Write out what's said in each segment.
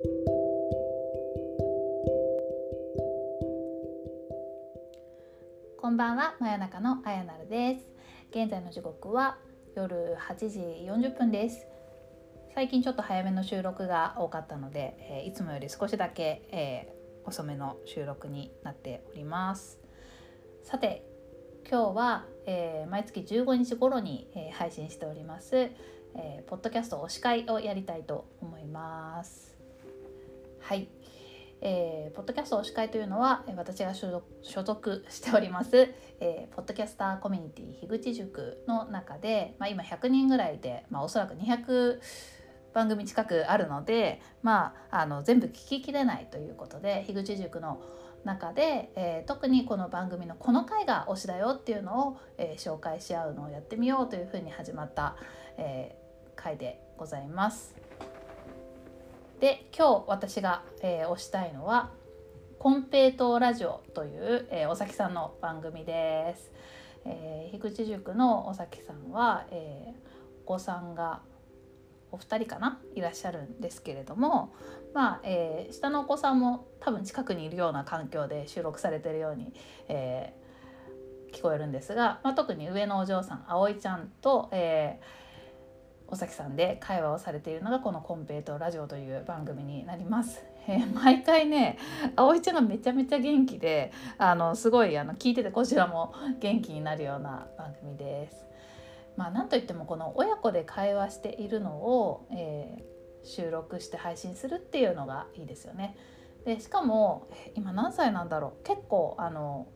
こんばんは真夜中のあやなるです。現在の時刻は夜8時40分です。最近ちょっと早めの収録が多かったので、えー、いつもより少しだけ、えー、遅めの収録になっております。さて今日は、えー、毎月15日頃に、え配信しております、えポッドキャスト推し会をやりたいと思います。はいえー、ポッドキャスト推し会というのは私が所属しております、えー、ポッドキャスターコミュニティ樋口塾の中で、まあ、今100人ぐらいで、まあ、おそらく200番組近くあるので、まあ、あの全部聞ききれないということで樋口塾の中で、えー、特にこの番組のこの回が推しだよっていうのを、えー、紹介し合うのをやってみようというふうに始まった、えー、回でございます。で今日私が、えー、推したいのは「コンペイトーラジオ」という、えー、おさきさんの番組です。えー、樋口塾のおさきさんは、えー、お子さんがお二人かな？いらっしゃるんですけれどもまあ、えー、下のお子さんも多分近くにいるような環境で収録されてるように、えー、聞こえるんですが、まあ、特に上のお嬢さん葵ちゃんと、えー、尾崎さんで会話をされているのがこの「コンペイトラジオ」という番組になります。えー、毎回ね葵ちゃんがめちゃめちゃ元気であのすごいあの聞いててこちらも元気になるような番組です。まあ、なんといってもこの親子で会話しているのを、えー、収録して配信するっていうのがいいですよね。でしかも今何歳なんだろう結構あの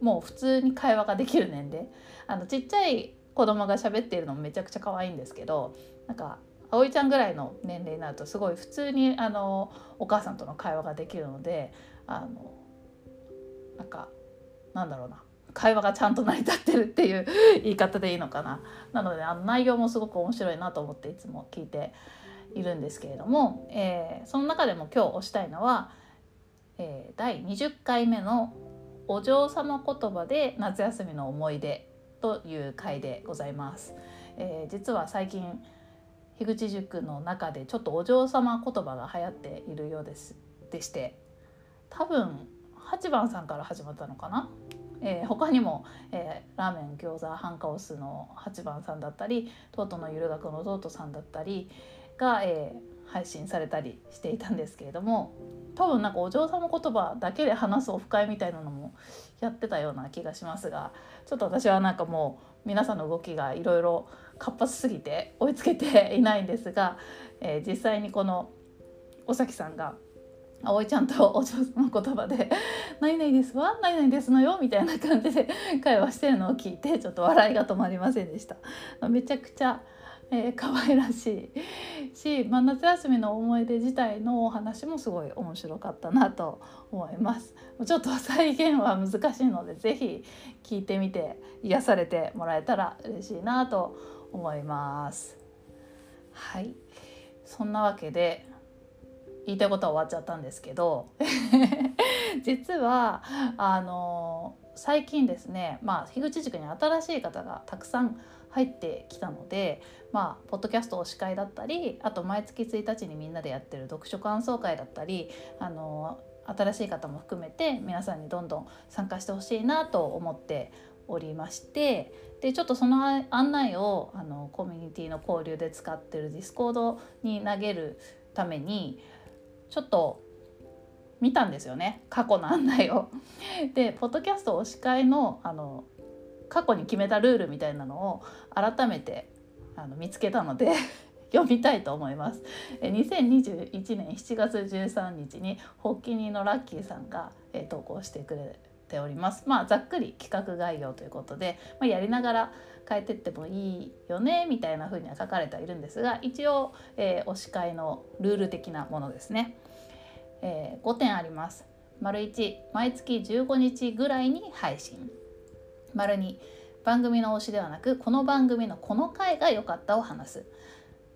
もう普通に会話ができる年齢あのちっちゃい子供が喋っているのもめちゃくちゃ可愛いんですけどなんか葵ちゃんぐらいの年齢になるとすごい普通にあのお母さんとの会話ができるのであのなんかなんだろうな会話がちゃんと成り立ってるっていう言い方でいいのかな。なのであの内容もすごく面白いなと思っていつも聞いているんですけれども、えー、その中でも今日推したいのは、えー、第20回目の「お嬢様言葉で夏休みの思い出」という回でございます。えー、実は最近樋口塾の中でちょっとお嬢様言葉が流行っているようですでして多分8番さんから始まったのかな、えー、他にも、えー、ラーメン餃子ハンカオスの8番さんだったりトートのゆる学のトートさんだったりが、えー、配信されたりしていたんですけれども多分なんかお嬢様言葉だけで話すオフ会みたいなのもやってたような気がしますがちょっと私はなんかもう皆さんの動きがいろいろ活発すぎて追いつけていないんですが、えー、実際にこの尾崎さんが葵ちゃんとお嬢様の言葉で「何々ですわ何々ですのよ」みたいな感じで会話してるのを聞いてちょっと笑いが止まりませんでした。めちゃくちゃえー、可愛らしい。し、まあ、夏休みの思い出自体のお話もすごい面白かったなと思います。ちょっと再現は難しいので是非聞いてみて癒されてもらえたら嬉しいなと思います。はい。そんなわけで言いたいことは終わっちゃったんですけど 実はあの最近ですねまあ樋口塾に新しい方がたくさん入ってきたのでまあポッドキャスト推し回だったりあと毎月1日にみんなでやってる読書感想回だったりあの新しい方も含めて皆さんにどんどん参加してほしいなと思っておりましてでちょっとその案内をあのコミュニティの交流で使ってるディスコードに投げるためにちょっと見たんですよね過去の案内を。でポッドキャスト推し回のあの過去に決めたルールみたいなのを改めてあの見つけたので 読みたいと思います。2021年7月13日に発起人のラッキーさんが、え投稿してくれております。まあざっくり企画概要ということで、まあ、やりながら変えてってもいいよねみたいな風には書かれてはいるんですが一応、えー、推し会のルール的なものですね。えー、5点あります。丸1毎月15日ぐらいに配信。丸2番組の推しではなくこの番組のこの回が良かったを話す。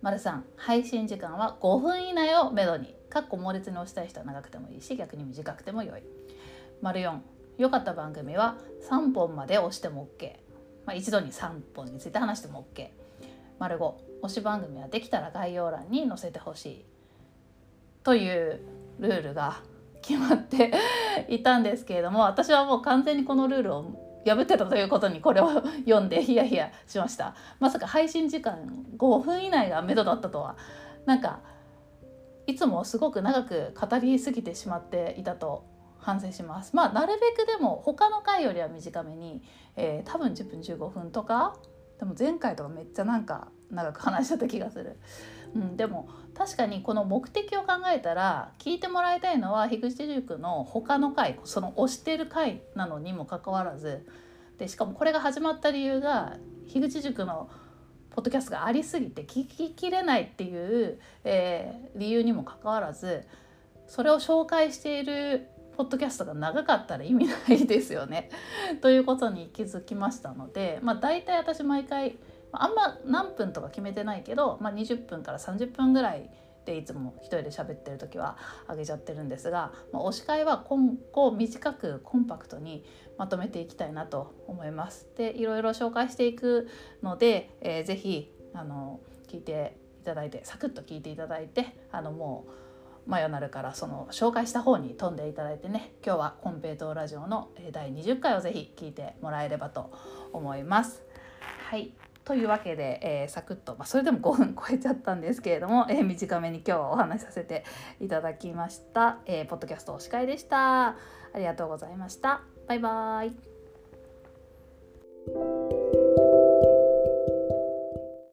丸3配信時間は5分以内をめどに。かっこ猛烈に推したい人は長くてもいいし逆に短くても良い。丸4良かった番組は3本まで押しても OK、まあ、一度に3本について話しても OK 丸5推し番組はできたら概要欄に載せてほしい。というルールが決まって いたんですけれども私はもう完全にこのルールを破ってたということにこれを読んでヒヤヒヤしました。まさか配信時間5分以内が目処だったとは。なんかいつもすごく長く語りすぎてしまっていたと反省します。まあなるべくでも他の回よりは短めに、えー、多分10分15分とかでも前回とかめっちゃなんか長く話しちゃった気がする、うん、でも確かにこの目的を考えたら聞いてもらいたいのは樋口塾の他の回その推してる回なのにもかかわらずでしかもこれが始まった理由が樋口塾のポッドキャストがありすぎて聞ききれないっていう、えー、理由にもかかわらずそれを紹介しているポッドキャストが長かったら意味ないですよね。ということに気づきましたので、まあ、大体私毎回あんま何分とか決めてないけど、まあ、20分から30分ぐらいでいつも一人で喋ってる時はあげちゃってるんですが、まあ、推し会は今後短くコンパクトにまとめていきたいなと思います。でいろいろ紹介していくので、えー、ぜひあの聞いていただいてサクッと聞いていただいてあのもうマヨナルからその紹介した方に飛んでいただいてね今日はコンペイトーラジオの第20回をぜひ聞いてもらえればと思います。はいというわけで、えー、サクッと、まあ、それでも5分 超えちゃったんですけれども、えー、短めに今日はお話しさせていただきました。えー、ポッドキャストお司会でした。ありがとうございました。バイバーイ。